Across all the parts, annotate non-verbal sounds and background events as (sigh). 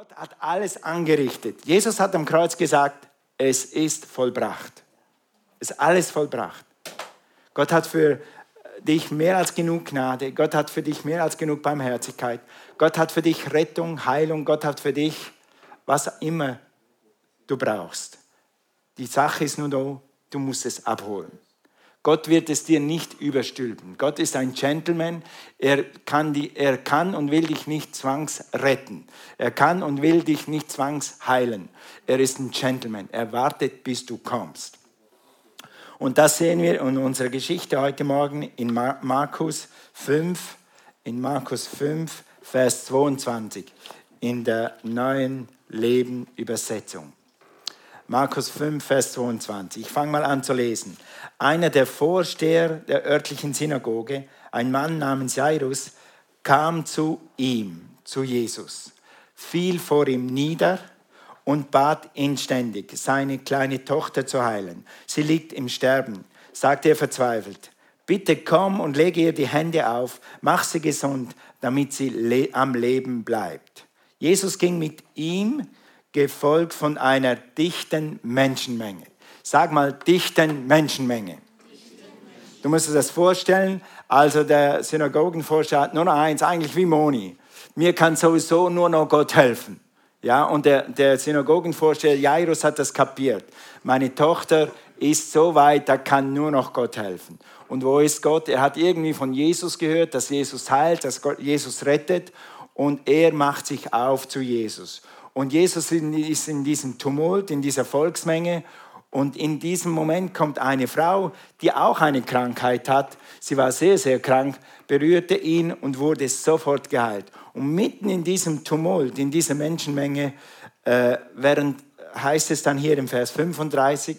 Gott hat alles angerichtet. Jesus hat am Kreuz gesagt, es ist vollbracht. Es ist alles vollbracht. Gott hat für dich mehr als genug Gnade. Gott hat für dich mehr als genug Barmherzigkeit. Gott hat für dich Rettung, Heilung. Gott hat für dich, was immer du brauchst. Die Sache ist nur du musst es abholen. Gott wird es dir nicht überstülpen. Gott ist ein Gentleman. Er kann, die, er kann und will dich nicht zwangsretten. Er kann und will dich nicht zwangsheilen. Er ist ein Gentleman. Er wartet, bis du kommst. Und das sehen wir in unserer Geschichte heute Morgen in Markus 5, in Markus 5, Vers 22, in der neuen Leben Übersetzung. Markus 5, Vers 22. Ich fange mal an zu lesen. Einer der Vorsteher der örtlichen Synagoge, ein Mann namens Jairus, kam zu ihm, zu Jesus, fiel vor ihm nieder und bat inständig, seine kleine Tochter zu heilen. Sie liegt im Sterben, sagte er verzweifelt. Bitte komm und lege ihr die Hände auf, mach sie gesund, damit sie le am Leben bleibt. Jesus ging mit ihm gefolgt von einer dichten Menschenmenge. Sag mal, dichten Menschenmenge. Du musst dir das vorstellen. Also der Synagogenvorsteher hat nur noch eins, eigentlich wie Moni. Mir kann sowieso nur noch Gott helfen. Ja, und der, der Synagogenvorsteher Jairus hat das kapiert. Meine Tochter ist so weit, da kann nur noch Gott helfen. Und wo ist Gott? Er hat irgendwie von Jesus gehört, dass Jesus heilt, dass Gott, Jesus rettet. Und er macht sich auf zu Jesus. Und Jesus ist in diesem Tumult, in dieser Volksmenge. Und in diesem Moment kommt eine Frau, die auch eine Krankheit hat. Sie war sehr, sehr krank, berührte ihn und wurde sofort geheilt. Und mitten in diesem Tumult, in dieser Menschenmenge, äh, während, heißt es dann hier im Vers 35,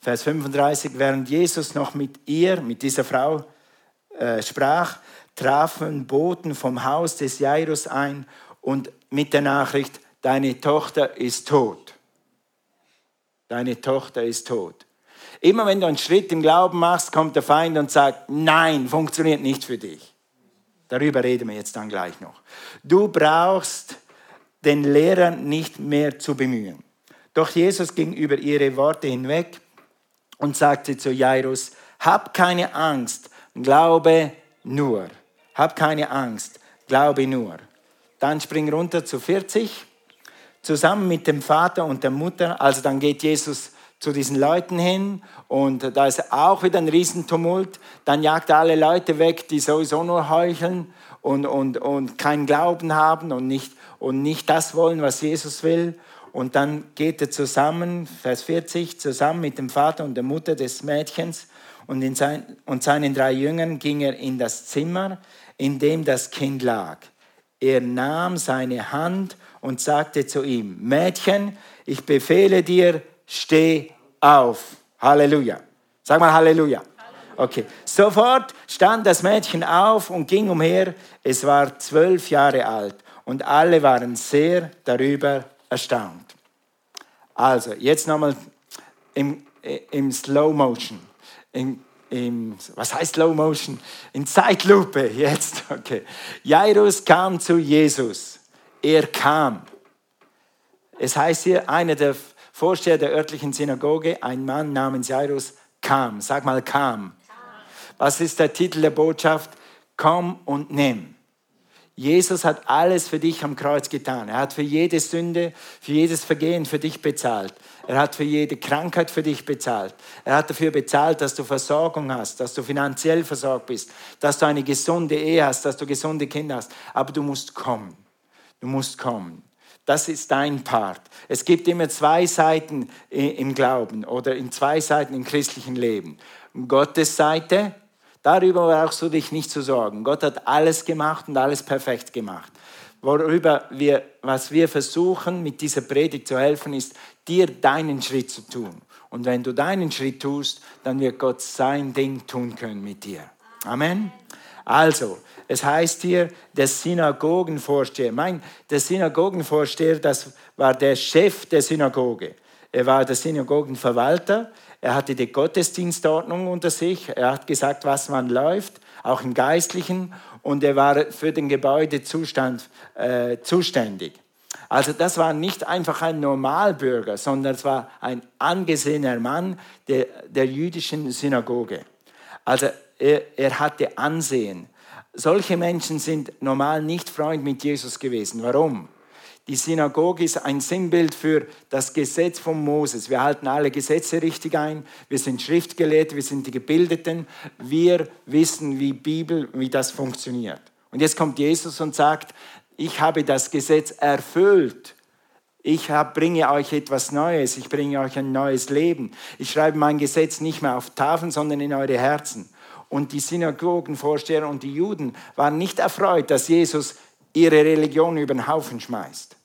Vers 35, während Jesus noch mit ihr, mit dieser Frau äh, sprach, trafen Boten vom Haus des Jairus ein und mit der Nachricht, deine Tochter ist tot. Deine Tochter ist tot. Immer wenn du einen Schritt im Glauben machst, kommt der Feind und sagt, nein, funktioniert nicht für dich. Darüber reden wir jetzt dann gleich noch. Du brauchst den Lehrer nicht mehr zu bemühen. Doch Jesus ging über ihre Worte hinweg und sagte zu Jairus, hab keine Angst, glaube nur. Hab keine Angst, glaube nur. Dann spring runter zu 40 zusammen mit dem Vater und der Mutter. Also dann geht Jesus zu diesen Leuten hin und da ist auch wieder ein Riesentumult. Dann jagt er alle Leute weg, die sowieso nur heucheln und, und, und keinen Glauben haben und nicht, und nicht das wollen, was Jesus will. Und dann geht er zusammen, Vers 40, zusammen mit dem Vater und der Mutter des Mädchens und, in sein, und seinen drei Jüngern ging er in das Zimmer, in dem das Kind lag. Er nahm seine Hand und sagte zu ihm, Mädchen, ich befehle dir, steh auf. Halleluja. Sag mal Halleluja. Okay. Sofort stand das Mädchen auf und ging umher. Es war zwölf Jahre alt und alle waren sehr darüber erstaunt. Also, jetzt nochmal im, im Slow Motion. Im, im, was heißt Slow Motion? In Zeitlupe, jetzt, (laughs) okay. Jairus kam zu Jesus. Er kam. Es heißt hier, einer der Vorsteher der örtlichen Synagoge, ein Mann namens Jairus, kam. Sag mal, kam. Was ist der Titel der Botschaft? Komm und nimm. Jesus hat alles für dich am Kreuz getan. Er hat für jede Sünde, für jedes Vergehen für dich bezahlt. Er hat für jede Krankheit für dich bezahlt. Er hat dafür bezahlt, dass du Versorgung hast, dass du finanziell versorgt bist, dass du eine gesunde Ehe hast, dass du gesunde Kinder hast. Aber du musst kommen. Du musst kommen. Das ist dein Part. Es gibt immer zwei Seiten im Glauben oder in zwei Seiten im christlichen Leben. Gottes Seite, darüber brauchst du dich nicht zu sorgen. Gott hat alles gemacht und alles perfekt gemacht. Worüber wir, was wir versuchen, mit dieser Predigt zu helfen, ist, dir deinen Schritt zu tun. Und wenn du deinen Schritt tust, dann wird Gott sein Ding tun können mit dir. Amen. Also, es heißt hier, der Synagogenvorsteher. Mein, der Synagogenvorsteher, das war der Chef der Synagoge. Er war der Synagogenverwalter. Er hatte die Gottesdienstordnung unter sich. Er hat gesagt, was man läuft, auch im Geistlichen. Und er war für den Gebäudezustand äh, zuständig. Also das war nicht einfach ein Normalbürger, sondern es war ein angesehener Mann der, der jüdischen Synagoge. Also er, er hatte Ansehen. Solche Menschen sind normal nicht Freund mit Jesus gewesen. Warum? Die Synagoge ist ein Sinnbild für das Gesetz von Moses. Wir halten alle Gesetze richtig ein. Wir sind Schriftgelehrte, wir sind die Gebildeten. Wir wissen, wie Bibel, wie das funktioniert. Und jetzt kommt Jesus und sagt, ich habe das Gesetz erfüllt. Ich bringe euch etwas Neues, ich bringe euch ein neues Leben. Ich schreibe mein Gesetz nicht mehr auf Tafeln, sondern in eure Herzen. Und die Synagogenvorsteher und die Juden waren nicht erfreut, dass Jesus ihre Religion über den Haufen schmeißt.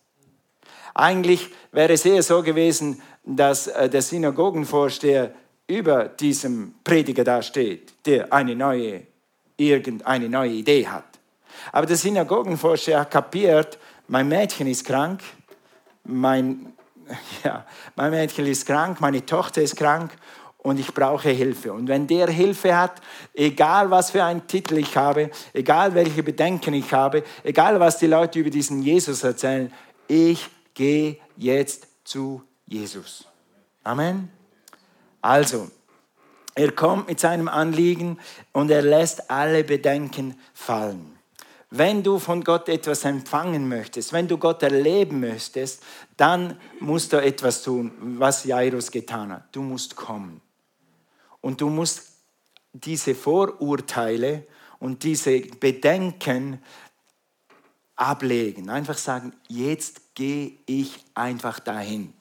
Eigentlich wäre es eher so gewesen, dass äh, der Synagogenvorsteher über diesem Prediger da steht, der eine neue, irgendeine neue Idee hat. Aber der Synagogenvorsteher hat kapiert, mein Mädchen ist krank, mein, (laughs) ja, mein Mädchen ist krank, meine Tochter ist krank und ich brauche Hilfe. Und wenn der Hilfe hat, egal was für einen Titel ich habe, egal welche Bedenken ich habe, egal was die Leute über diesen Jesus erzählen, ich gehe jetzt zu Jesus. Amen. Also, er kommt mit seinem Anliegen und er lässt alle Bedenken fallen. Wenn du von Gott etwas empfangen möchtest, wenn du Gott erleben möchtest, dann musst du etwas tun, was Jairus getan hat. Du musst kommen. Und du musst diese Vorurteile und diese Bedenken ablegen. Einfach sagen, jetzt gehe ich einfach dahin.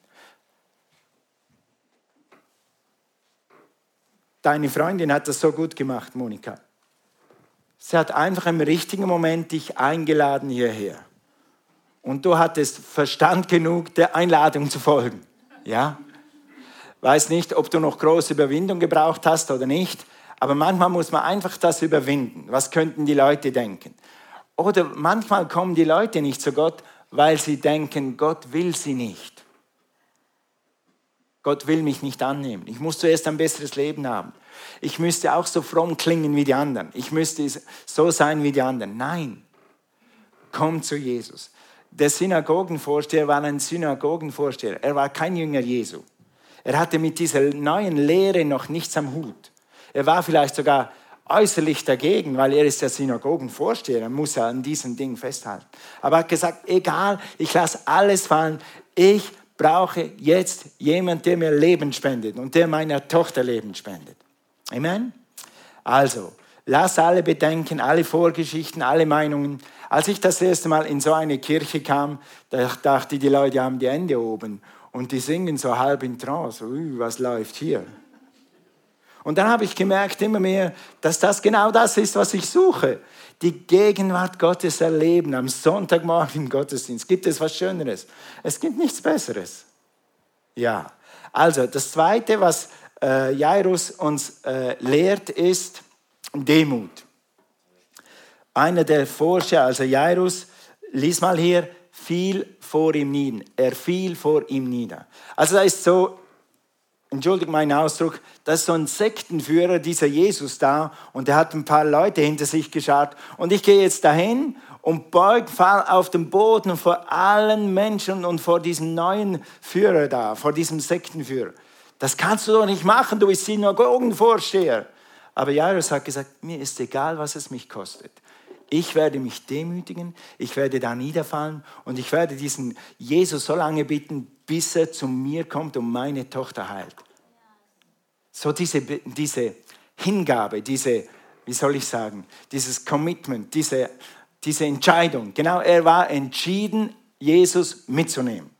Deine Freundin hat das so gut gemacht, Monika. Sie hat einfach im richtigen Moment dich eingeladen hierher. Und du hattest Verstand genug, der Einladung zu folgen. Ja? Weiß nicht, ob du noch große Überwindung gebraucht hast oder nicht, aber manchmal muss man einfach das überwinden. Was könnten die Leute denken? Oder manchmal kommen die Leute nicht zu Gott, weil sie denken, Gott will sie nicht. Gott will mich nicht annehmen. Ich muss zuerst ein besseres Leben haben. Ich müsste auch so fromm klingen wie die anderen. Ich müsste so sein wie die anderen. Nein, komm zu Jesus. Der Synagogenvorsteher war ein Synagogenvorsteher. Er war kein Jünger Jesu. Er hatte mit dieser neuen Lehre noch nichts am Hut. Er war vielleicht sogar äußerlich dagegen, weil er ist der Synagogenvorsteher, er muss ja an diesem Ding festhalten. Aber er hat gesagt, egal, ich lasse alles fallen, ich brauche jetzt jemanden, der mir Leben spendet und der meiner Tochter Leben spendet. Amen? Also, lass alle Bedenken, alle Vorgeschichten, alle Meinungen. Als ich das erste Mal in so eine Kirche kam, da dachte die Leute haben die Hände oben und die singen so halb in Trance. Ui, was läuft hier? Und dann habe ich gemerkt immer mehr, dass das genau das ist, was ich suche. Die Gegenwart Gottes erleben am Sonntagmorgen im Gottesdienst. Gibt es was Schöneres? Es gibt nichts Besseres. Ja. Also, das Zweite, was äh, Jairus uns äh, lehrt, ist Demut. Einer der Forscher, also Jairus, lies mal hier, fiel vor ihm nieder. Er fiel vor ihm nieder. Also da ist so, entschuldigt meinen Ausdruck, da ist so ein Sektenführer, dieser Jesus da, und der hat ein paar Leute hinter sich geschaut. Und ich gehe jetzt dahin und beug, fall auf den Boden vor allen Menschen und vor diesem neuen Führer da, vor diesem Sektenführer. Das kannst du doch nicht machen, du bist Synagogenvorsteher. Aber Jairus hat gesagt, mir ist egal, was es mich kostet. Ich werde mich demütigen, ich werde da niederfallen und ich werde diesen Jesus so lange bitten, bis er zu mir kommt und meine Tochter heilt. So diese, diese Hingabe, diese, wie soll ich sagen, dieses Commitment, diese, diese Entscheidung. Genau, er war entschieden, Jesus mitzunehmen.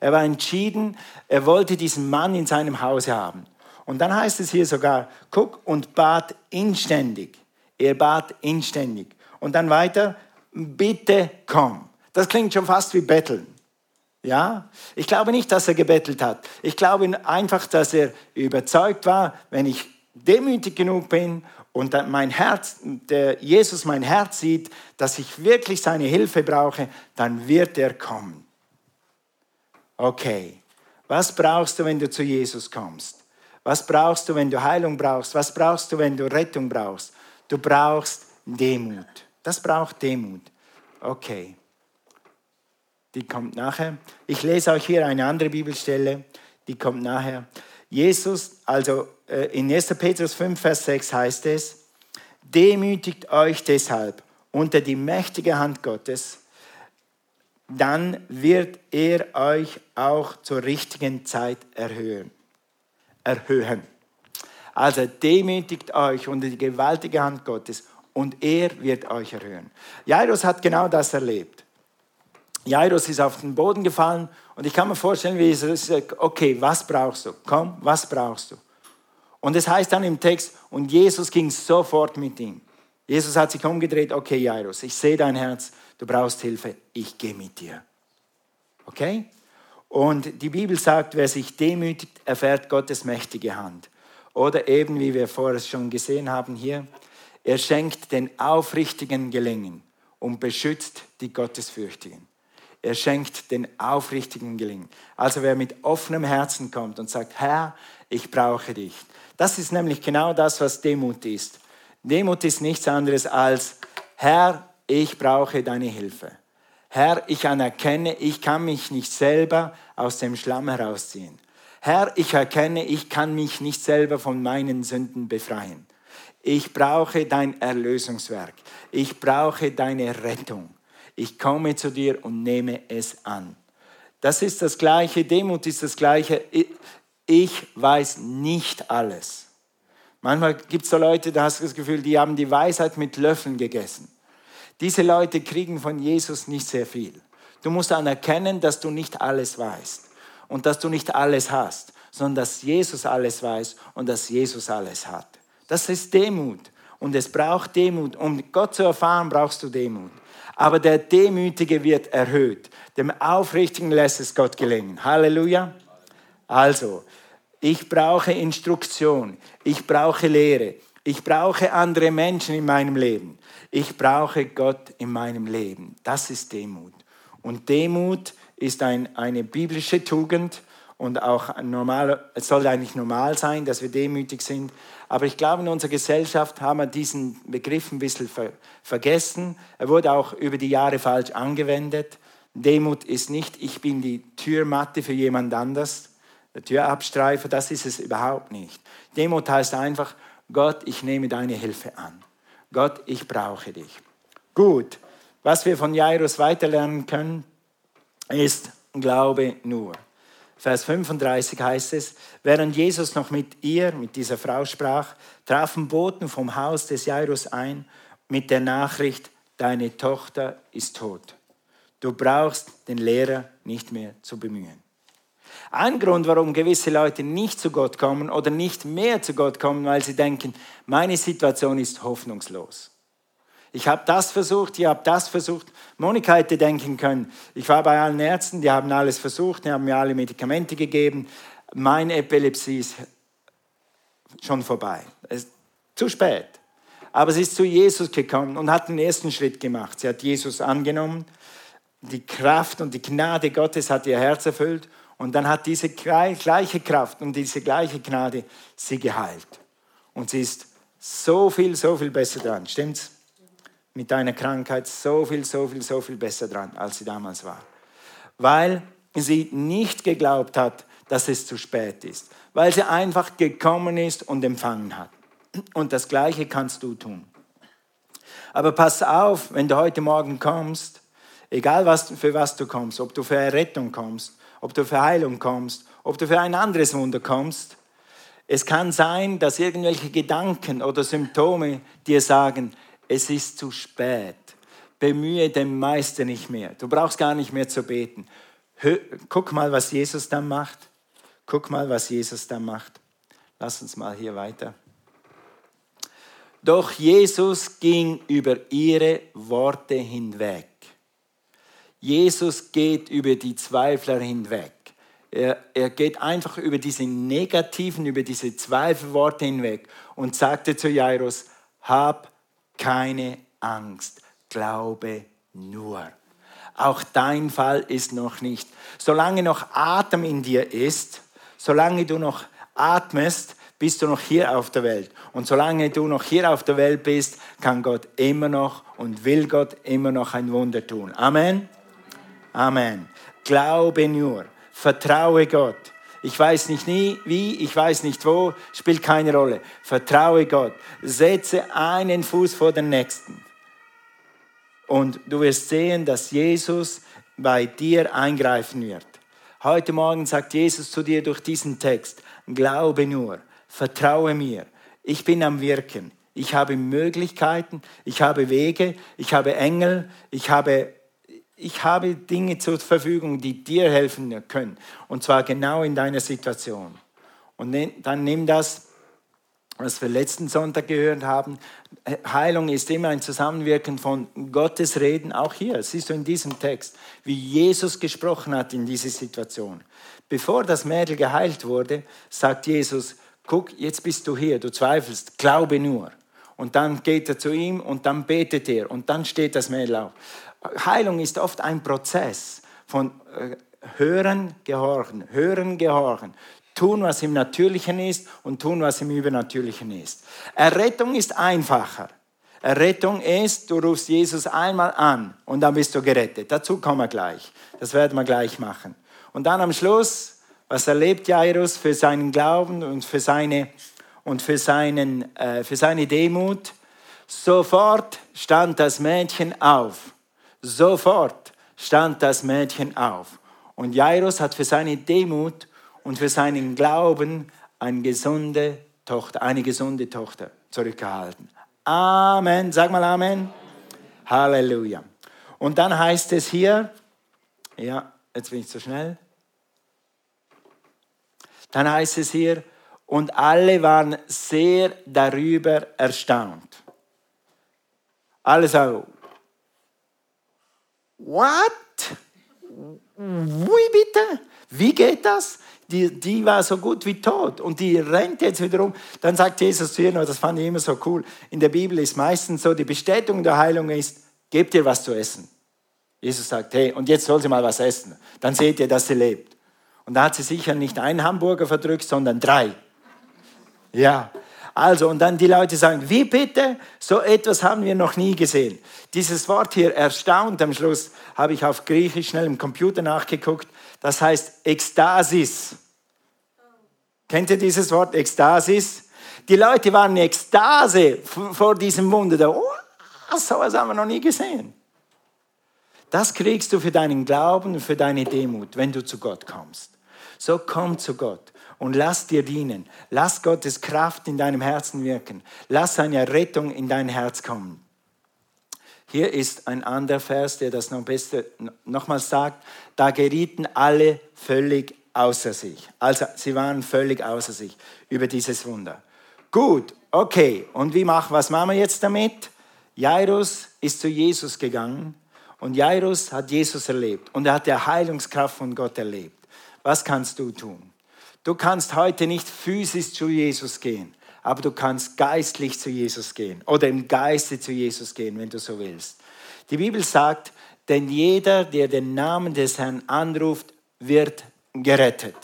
Er war entschieden, er wollte diesen Mann in seinem Hause haben. Und dann heißt es hier sogar, guck, und bat inständig. Er bat inständig. Und dann weiter, bitte komm. Das klingt schon fast wie Betteln. Ja? Ich glaube nicht, dass er gebettelt hat. Ich glaube einfach, dass er überzeugt war, wenn ich demütig genug bin und mein Herz, der Jesus mein Herz sieht, dass ich wirklich seine Hilfe brauche, dann wird er kommen. Okay, was brauchst du, wenn du zu Jesus kommst? Was brauchst du, wenn du Heilung brauchst? Was brauchst du, wenn du Rettung brauchst? Du brauchst Demut. Das braucht Demut. Okay. die kommt nachher. Ich lese euch hier eine andere Bibelstelle, die kommt nachher. Jesus, also äh, in 1. Petrus 5, Vers 6 heißt es, demütigt euch deshalb unter die mächtige Hand Gottes, dann wird er euch auch zur richtigen Zeit erhöhen. erhöhen. Also demütigt euch unter die gewaltige Hand Gottes und er wird euch erhöhen. Jairus hat genau das erlebt. Jairus ist auf den Boden gefallen und ich kann mir vorstellen, wie er sagt, okay, was brauchst du? Komm, was brauchst du? Und es heißt dann im Text, und Jesus ging sofort mit ihm. Jesus hat sich umgedreht, okay, Jairus, ich sehe dein Herz, du brauchst Hilfe, ich gehe mit dir. Okay? Und die Bibel sagt, wer sich demütigt, erfährt Gottes mächtige Hand. Oder eben, wie wir vorher schon gesehen haben hier, er schenkt den Aufrichtigen Gelingen und beschützt die Gottesfürchtigen. Er schenkt den Aufrichtigen Gelingen. Also wer mit offenem Herzen kommt und sagt, Herr, ich brauche dich. Das ist nämlich genau das, was Demut ist. Demut ist nichts anderes als, Herr, ich brauche deine Hilfe. Herr, ich anerkenne, ich kann mich nicht selber aus dem Schlamm herausziehen. Herr, ich erkenne, ich kann mich nicht selber von meinen Sünden befreien. Ich brauche dein Erlösungswerk. Ich brauche deine Rettung. Ich komme zu dir und nehme es an. Das ist das Gleiche, Demut ist das Gleiche. Ich weiß nicht alles. Manchmal gibt es so Leute, da hast du das Gefühl, die haben die Weisheit mit Löffeln gegessen. Diese Leute kriegen von Jesus nicht sehr viel. Du musst anerkennen, dass du nicht alles weißt und dass du nicht alles hast, sondern dass Jesus alles weiß und dass Jesus alles hat. Das ist Demut und es braucht Demut. Um Gott zu erfahren, brauchst du Demut. Aber der Demütige wird erhöht. Dem Aufrichtigen lässt es Gott gelingen. Halleluja. Also, ich brauche Instruktion, ich brauche Lehre, ich brauche andere Menschen in meinem Leben. Ich brauche Gott in meinem Leben. Das ist Demut. Und Demut ist ein, eine biblische Tugend und auch normal, es soll eigentlich normal sein, dass wir demütig sind. Aber ich glaube, in unserer Gesellschaft haben wir diesen Begriff ein bisschen ver vergessen. Er wurde auch über die Jahre falsch angewendet. Demut ist nicht, ich bin die Türmatte für jemand anders, der Türabstreifer, das ist es überhaupt nicht. Demut heißt einfach, Gott, ich nehme deine Hilfe an. Gott, ich brauche dich. Gut, was wir von Jairus weiterlernen können, ist Glaube nur. Vers 35 heißt es, während Jesus noch mit ihr, mit dieser Frau sprach, trafen Boten vom Haus des Jairus ein mit der Nachricht, deine Tochter ist tot. Du brauchst den Lehrer nicht mehr zu bemühen. Ein Grund, warum gewisse Leute nicht zu Gott kommen oder nicht mehr zu Gott kommen, weil sie denken, meine Situation ist hoffnungslos. Ich habe das versucht, ich habe das versucht. Monika hätte denken können, ich war bei allen Ärzten, die haben alles versucht, die haben mir alle Medikamente gegeben. Meine Epilepsie ist schon vorbei. Es ist zu spät. Aber sie ist zu Jesus gekommen und hat den ersten Schritt gemacht. Sie hat Jesus angenommen. Die Kraft und die Gnade Gottes hat ihr Herz erfüllt und dann hat diese gleiche Kraft und diese gleiche Gnade sie geheilt. Und sie ist so viel, so viel besser dran. Stimmt's? Mit deiner Krankheit so viel, so viel, so viel besser dran, als sie damals war. Weil sie nicht geglaubt hat, dass es zu spät ist. Weil sie einfach gekommen ist und empfangen hat. Und das Gleiche kannst du tun. Aber pass auf, wenn du heute Morgen kommst, egal was, für was du kommst, ob du für Errettung kommst ob du für Heilung kommst, ob du für ein anderes Wunder kommst. Es kann sein, dass irgendwelche Gedanken oder Symptome dir sagen, es ist zu spät. Bemühe den Meister nicht mehr. Du brauchst gar nicht mehr zu beten. Guck mal, was Jesus dann macht. Guck mal, was Jesus dann macht. Lass uns mal hier weiter. Doch Jesus ging über ihre Worte hinweg. Jesus geht über die Zweifler hinweg. Er, er geht einfach über diese negativen, über diese Zweifelworte hinweg und sagte zu Jairus, hab keine Angst, glaube nur. Auch dein Fall ist noch nicht. Solange noch Atem in dir ist, solange du noch atmest, bist du noch hier auf der Welt. Und solange du noch hier auf der Welt bist, kann Gott immer noch und will Gott immer noch ein Wunder tun. Amen. Amen. Glaube nur. Vertraue Gott. Ich weiß nicht nie, wie, ich weiß nicht wo, spielt keine Rolle. Vertraue Gott. Setze einen Fuß vor den nächsten. Und du wirst sehen, dass Jesus bei dir eingreifen wird. Heute Morgen sagt Jesus zu dir durch diesen Text, glaube nur, vertraue mir, ich bin am Wirken, ich habe Möglichkeiten, ich habe Wege, ich habe Engel, ich habe ich habe Dinge zur Verfügung, die dir helfen können. Und zwar genau in deiner Situation. Und dann nimm das, was wir letzten Sonntag gehört haben. Heilung ist immer ein Zusammenwirken von Gottes Reden, auch hier. Siehst du in diesem Text, wie Jesus gesprochen hat in dieser Situation. Bevor das Mädel geheilt wurde, sagt Jesus, guck, jetzt bist du hier, du zweifelst, glaube nur. Und dann geht er zu ihm und dann betet er und dann steht das Mädel auf. Heilung ist oft ein Prozess von äh, Hören, Gehorchen, Hören, Gehorchen. Tun, was im Natürlichen ist und tun, was im Übernatürlichen ist. Errettung ist einfacher. Errettung ist, du rufst Jesus einmal an und dann bist du gerettet. Dazu kommen wir gleich. Das werden wir gleich machen. Und dann am Schluss, was erlebt Jairus für seinen Glauben und für seine, und für seinen, äh, für seine Demut? Sofort stand das Mädchen auf Sofort stand das Mädchen auf. Und Jairus hat für seine Demut und für seinen Glauben eine gesunde Tochter, eine gesunde Tochter zurückgehalten. Amen. Sag mal Amen. Halleluja. Und dann heißt es hier, ja, jetzt bin ich zu schnell. Dann heißt es hier, und alle waren sehr darüber erstaunt. Sagen, What? Wie bitte? Wie geht das? Die, die war so gut wie tot und die rennt jetzt wieder um. Dann sagt Jesus zu ihr das fand ich immer so cool. In der Bibel ist meistens so, die Bestätigung der Heilung ist, gebt ihr was zu essen. Jesus sagt, hey, und jetzt soll sie mal was essen. Dann seht ihr, dass sie lebt. Und da hat sie sicher nicht einen Hamburger verdrückt, sondern drei. Ja, also, und dann die Leute sagen, wie bitte? So etwas haben wir noch nie gesehen. Dieses Wort hier, erstaunt, am Schluss habe ich auf Griechisch schnell im Computer nachgeguckt, das heißt Ekstasis. Kennt ihr dieses Wort, Ekstasis? Die Leute waren in Ekstase vor diesem Wunder. Da, oh, so etwas haben wir noch nie gesehen. Das kriegst du für deinen Glauben für deine Demut, wenn du zu Gott kommst. So komm zu Gott und lass dir dienen. Lass Gottes Kraft in deinem Herzen wirken. Lass seine Rettung in dein Herz kommen. Hier ist ein anderer Vers, der das noch besser nochmals sagt. Da gerieten alle völlig außer sich. Also sie waren völlig außer sich über dieses Wunder. Gut, okay. Und wie machen, was machen wir jetzt damit? Jairus ist zu Jesus gegangen und Jairus hat Jesus erlebt und er hat die Heilungskraft von Gott erlebt. Was kannst du tun? Du kannst heute nicht physisch zu Jesus gehen, aber du kannst geistlich zu Jesus gehen oder im Geiste zu Jesus gehen, wenn du so willst. Die Bibel sagt, denn jeder, der den Namen des Herrn anruft, wird gerettet.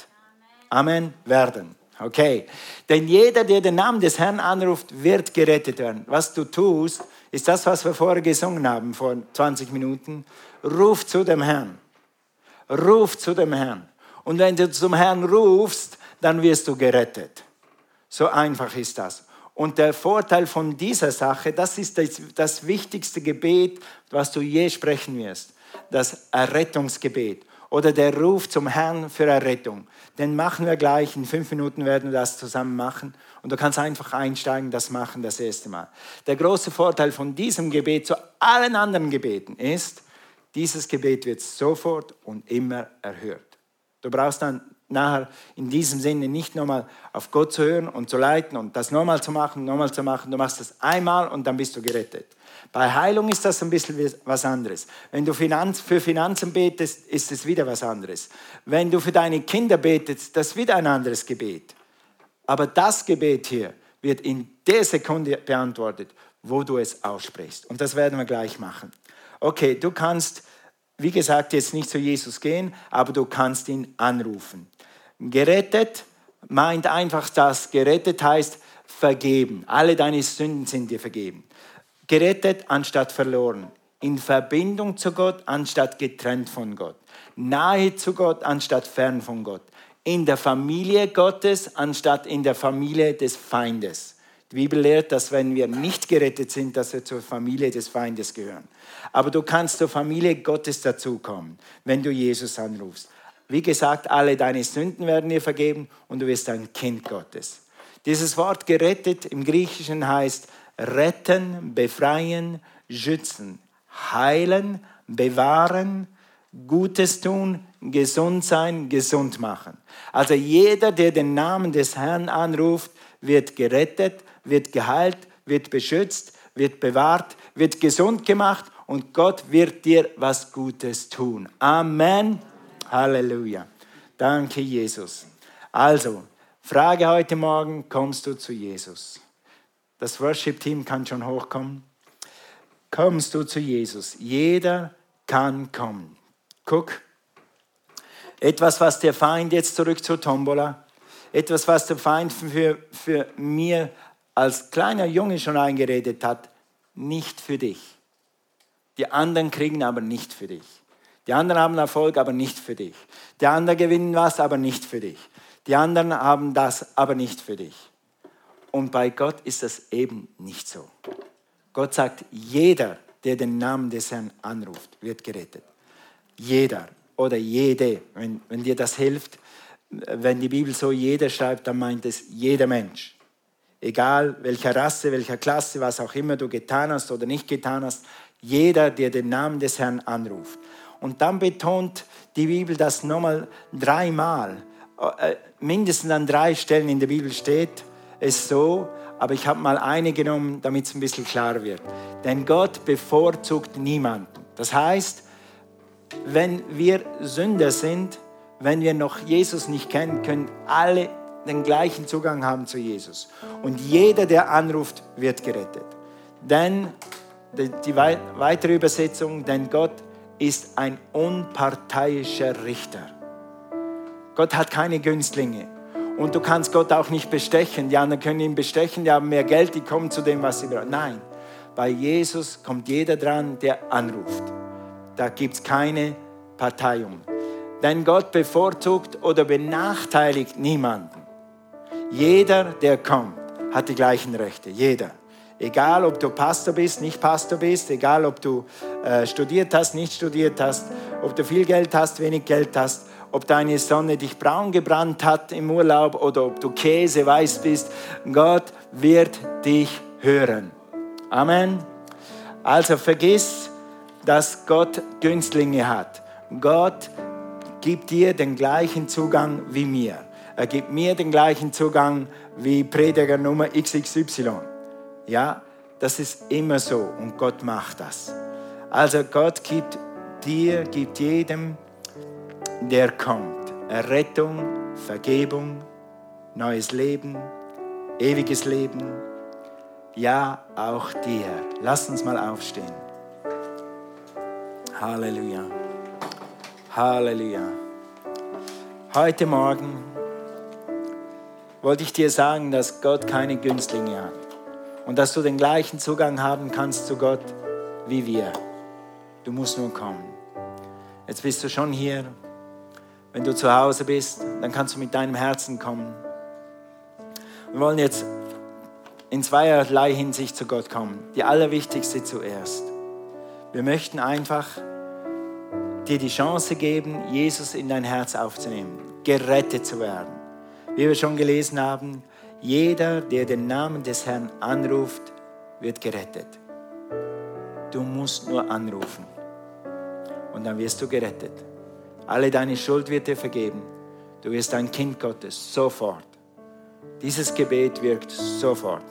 Amen, werden. Okay. Denn jeder, der den Namen des Herrn anruft, wird gerettet werden. Was du tust, ist das, was wir vorher gesungen haben, vor 20 Minuten. Ruf zu dem Herrn. Ruf zu dem Herrn. Und wenn du zum Herrn rufst, dann wirst du gerettet. So einfach ist das. Und der Vorteil von dieser Sache, das ist das, das wichtigste Gebet, was du je sprechen wirst. Das Errettungsgebet oder der Ruf zum Herrn für Errettung. Den machen wir gleich. In fünf Minuten werden wir das zusammen machen. Und du kannst einfach einsteigen, das machen das erste Mal. Der große Vorteil von diesem Gebet zu allen anderen Gebeten ist, dieses Gebet wird sofort und immer erhört. Du brauchst dann nachher in diesem Sinne nicht nochmal auf Gott zu hören und zu leiten und das nochmal zu machen, nochmal zu machen. Du machst das einmal und dann bist du gerettet. Bei Heilung ist das ein bisschen was anderes. Wenn du Finanz, für Finanzen betest, ist es wieder was anderes. Wenn du für deine Kinder betest, das ist wieder ein anderes Gebet. Aber das Gebet hier wird in der Sekunde beantwortet, wo du es aussprichst. Und das werden wir gleich machen. Okay, du kannst wie gesagt, jetzt nicht zu Jesus gehen, aber du kannst ihn anrufen. Gerettet meint einfach das. Gerettet heißt vergeben. Alle deine Sünden sind dir vergeben. Gerettet anstatt verloren. in Verbindung zu Gott anstatt getrennt von Gott, nahe zu Gott anstatt fern von Gott, in der Familie Gottes anstatt in der Familie des Feindes. Die Bibel lehrt, dass wenn wir nicht gerettet sind, dass wir zur Familie des Feindes gehören. Aber du kannst zur Familie Gottes dazukommen, wenn du Jesus anrufst. Wie gesagt, alle deine Sünden werden dir vergeben und du wirst ein Kind Gottes. Dieses Wort gerettet im Griechischen heißt retten, befreien, schützen, heilen, bewahren, Gutes tun, gesund sein, gesund machen. Also jeder, der den Namen des Herrn anruft, wird gerettet, wird geheilt, wird beschützt, wird bewahrt, wird gesund gemacht und Gott wird dir was Gutes tun. Amen. Halleluja. Danke, Jesus. Also, Frage heute Morgen, kommst du zu Jesus? Das Worship-Team kann schon hochkommen. Kommst du zu Jesus? Jeder kann kommen. Guck, etwas, was der Feind jetzt zurück zur Tombola, etwas, was der Feind für, für mir als kleiner Junge schon eingeredet hat, nicht für dich. Die anderen kriegen aber nicht für dich. Die anderen haben Erfolg, aber nicht für dich. Die anderen gewinnen was, aber nicht für dich. Die anderen haben das, aber nicht für dich. Und bei Gott ist das eben nicht so. Gott sagt, jeder, der den Namen des Herrn anruft, wird gerettet. Jeder oder jede, wenn, wenn dir das hilft. Wenn die Bibel so jeder schreibt, dann meint es jeder Mensch. Egal welcher Rasse, welcher Klasse, was auch immer du getan hast oder nicht getan hast, jeder, der den Namen des Herrn anruft. Und dann betont die Bibel das nochmal dreimal. Äh, mindestens an drei Stellen in der Bibel steht es so, aber ich habe mal eine genommen, damit es ein bisschen klar wird. Denn Gott bevorzugt niemanden. Das heißt, wenn wir Sünder sind, wenn wir noch Jesus nicht kennen, können alle den gleichen Zugang haben zu Jesus. Und jeder, der anruft, wird gerettet. Denn die weitere Übersetzung, denn Gott ist ein unparteiischer Richter. Gott hat keine Günstlinge. Und du kannst Gott auch nicht bestechen. Die anderen können ihn bestechen, die haben mehr Geld, die kommen zu dem, was sie brauchen. Nein, bei Jesus kommt jeder dran, der anruft. Da gibt es keine Parteiung. Denn Gott bevorzugt oder benachteiligt niemanden. Jeder, der kommt, hat die gleichen Rechte. Jeder. Egal, ob du Pastor bist, nicht Pastor bist, egal, ob du äh, studiert hast, nicht studiert hast, ob du viel Geld hast, wenig Geld hast, ob deine Sonne dich braun gebrannt hat im Urlaub oder ob du Käse weiß bist, Gott wird dich hören. Amen. Also vergiss, dass Gott Günstlinge hat. Gott gibt dir den gleichen Zugang wie mir. Er gibt mir den gleichen Zugang wie Prediger Nummer XXY. Ja, das ist immer so und Gott macht das. Also Gott gibt dir, gibt jedem, der kommt, Errettung, Vergebung, neues Leben, ewiges Leben. Ja, auch dir. Lass uns mal aufstehen. Halleluja. Halleluja. Heute Morgen wollte ich dir sagen, dass Gott keine Günstlinge hat und dass du den gleichen Zugang haben kannst zu Gott wie wir. Du musst nur kommen. Jetzt bist du schon hier. Wenn du zu Hause bist, dann kannst du mit deinem Herzen kommen. Wir wollen jetzt in zweierlei Hinsicht zu Gott kommen. Die allerwichtigste zuerst. Wir möchten einfach dir die Chance geben, Jesus in dein Herz aufzunehmen, gerettet zu werden. Wie wir schon gelesen haben, jeder, der den Namen des Herrn anruft, wird gerettet. Du musst nur anrufen und dann wirst du gerettet. Alle deine Schuld wird dir vergeben. Du wirst ein Kind Gottes sofort. Dieses Gebet wirkt sofort.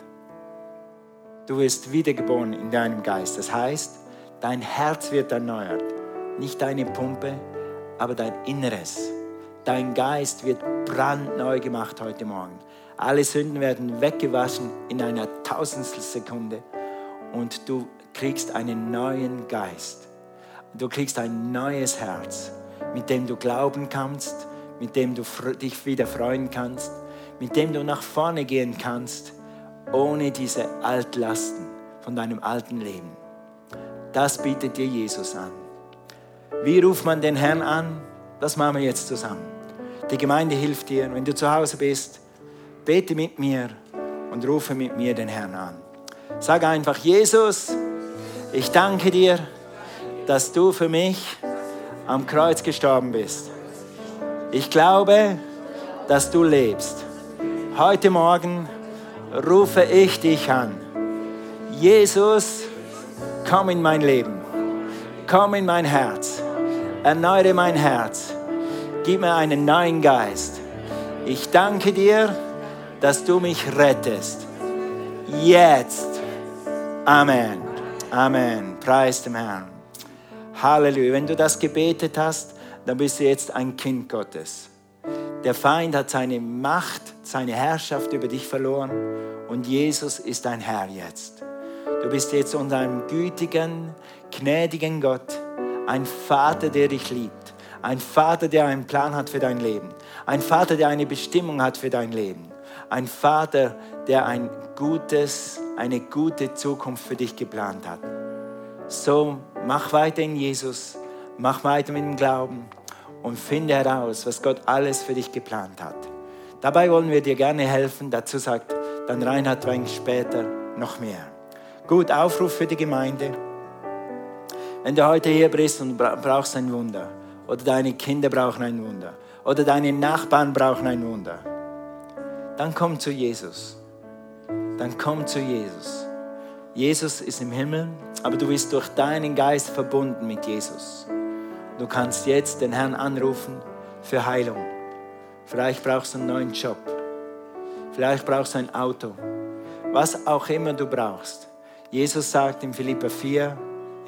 Du wirst wiedergeboren in deinem Geist. Das heißt, dein Herz wird erneuert. Nicht deine Pumpe, aber dein Inneres. Dein Geist wird brandneu gemacht heute Morgen. Alle Sünden werden weggewaschen in einer tausendstel Sekunde und du kriegst einen neuen Geist. Du kriegst ein neues Herz, mit dem du glauben kannst, mit dem du dich wieder freuen kannst, mit dem du nach vorne gehen kannst, ohne diese Altlasten von deinem alten Leben. Das bietet dir Jesus an. Wie ruft man den Herrn an? Das machen wir jetzt zusammen. Die Gemeinde hilft dir. Wenn du zu Hause bist, bete mit mir und rufe mit mir den Herrn an. Sag einfach, Jesus, ich danke dir, dass du für mich am Kreuz gestorben bist. Ich glaube, dass du lebst. Heute Morgen rufe ich dich an. Jesus, komm in mein Leben. Komm in mein Herz. Erneuere mein Herz. Gib mir einen neuen Geist. Ich danke dir, dass du mich rettest. Jetzt. Amen. Amen. Preis dem Herrn. Halleluja. Wenn du das gebetet hast, dann bist du jetzt ein Kind Gottes. Der Feind hat seine Macht, seine Herrschaft über dich verloren und Jesus ist dein Herr jetzt. Du bist jetzt unter einem gütigen, gnädigen Gott, ein Vater, der dich liebt, ein Vater, der einen Plan hat für dein Leben, ein Vater, der eine Bestimmung hat für dein Leben, ein Vater, der ein gutes, eine gute Zukunft für dich geplant hat. So mach weiter in Jesus, mach weiter mit dem Glauben und finde heraus, was Gott alles für dich geplant hat. Dabei wollen wir dir gerne helfen. Dazu sagt dann Reinhard Wein später noch mehr. Gut, Aufruf für die Gemeinde. Wenn du heute hier bist und brauchst ein Wunder, oder deine Kinder brauchen ein Wunder, oder deine Nachbarn brauchen ein Wunder, dann komm zu Jesus. Dann komm zu Jesus. Jesus ist im Himmel, aber du bist durch deinen Geist verbunden mit Jesus. Du kannst jetzt den Herrn anrufen für Heilung. Vielleicht brauchst du einen neuen Job. Vielleicht brauchst du ein Auto. Was auch immer du brauchst. Jesus sagt in Philippa 4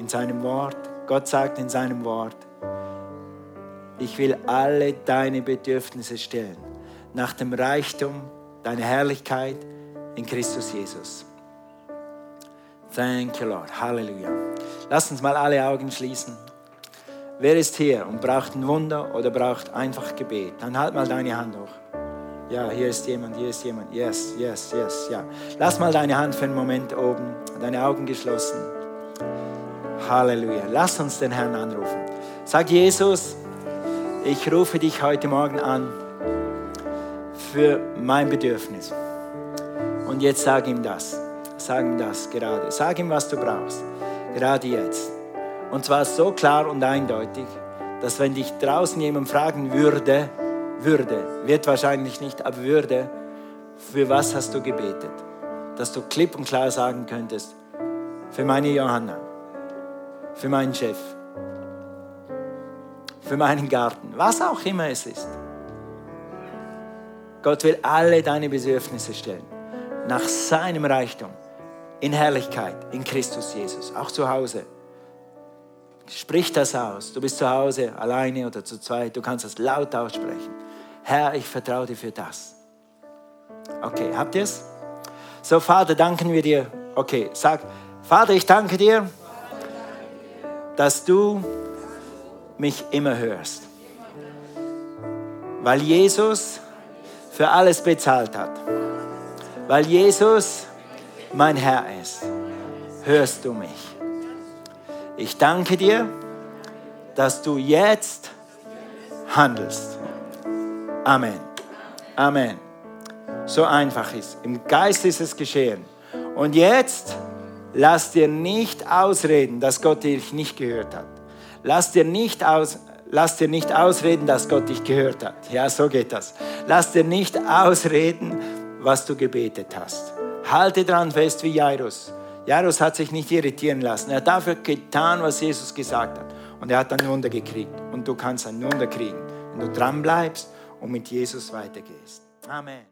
in seinem Wort, Gott sagt in seinem Wort, ich will alle deine Bedürfnisse stellen, nach dem Reichtum deiner Herrlichkeit in Christus Jesus. Thank you, Lord. Halleluja. Lass uns mal alle Augen schließen. Wer ist hier und braucht ein Wunder oder braucht einfach Gebet? Dann halt mal deine Hand hoch. Ja, hier ist jemand, hier ist jemand. Yes, yes, yes, ja. Lass mal deine Hand für einen Moment oben, deine Augen geschlossen. Halleluja. Lass uns den Herrn anrufen. Sag Jesus, ich rufe dich heute Morgen an für mein Bedürfnis. Und jetzt sag ihm das. Sag ihm das gerade. Sag ihm, was du brauchst. Gerade jetzt. Und zwar so klar und eindeutig, dass wenn dich draußen jemand fragen würde, würde, wird wahrscheinlich nicht, aber würde, für was hast du gebetet? Dass du klipp und klar sagen könntest, für meine Johanna, für meinen Chef, für meinen Garten, was auch immer es ist. Gott will alle deine Bedürfnisse stellen, nach seinem Reichtum, in Herrlichkeit, in Christus Jesus, auch zu Hause. Sprich das aus. Du bist zu Hause, alleine oder zu zweit, du kannst das laut aussprechen. Herr, ich vertraue dir für das. Okay, habt ihr es? So, Vater, danken wir dir. Okay, sag, Vater, ich danke dir, dass du mich immer hörst. Weil Jesus für alles bezahlt hat. Weil Jesus mein Herr ist. Hörst du mich? Ich danke dir, dass du jetzt handelst. Amen. Amen. So einfach ist. Im Geist ist es geschehen. Und jetzt lass dir nicht ausreden, dass Gott dich nicht gehört hat. Lass dir nicht aus, lass dir nicht ausreden, dass Gott dich gehört hat. Ja, so geht das. Lass dir nicht ausreden, was du gebetet hast. Halte dran fest wie Jairus. Jairus hat sich nicht irritieren lassen. Er hat dafür getan, was Jesus gesagt hat. Und er hat ein Wunder gekriegt. Und du kannst ein Wunder kriegen, wenn du dran bleibst und mit Jesus weitergehst. Amen.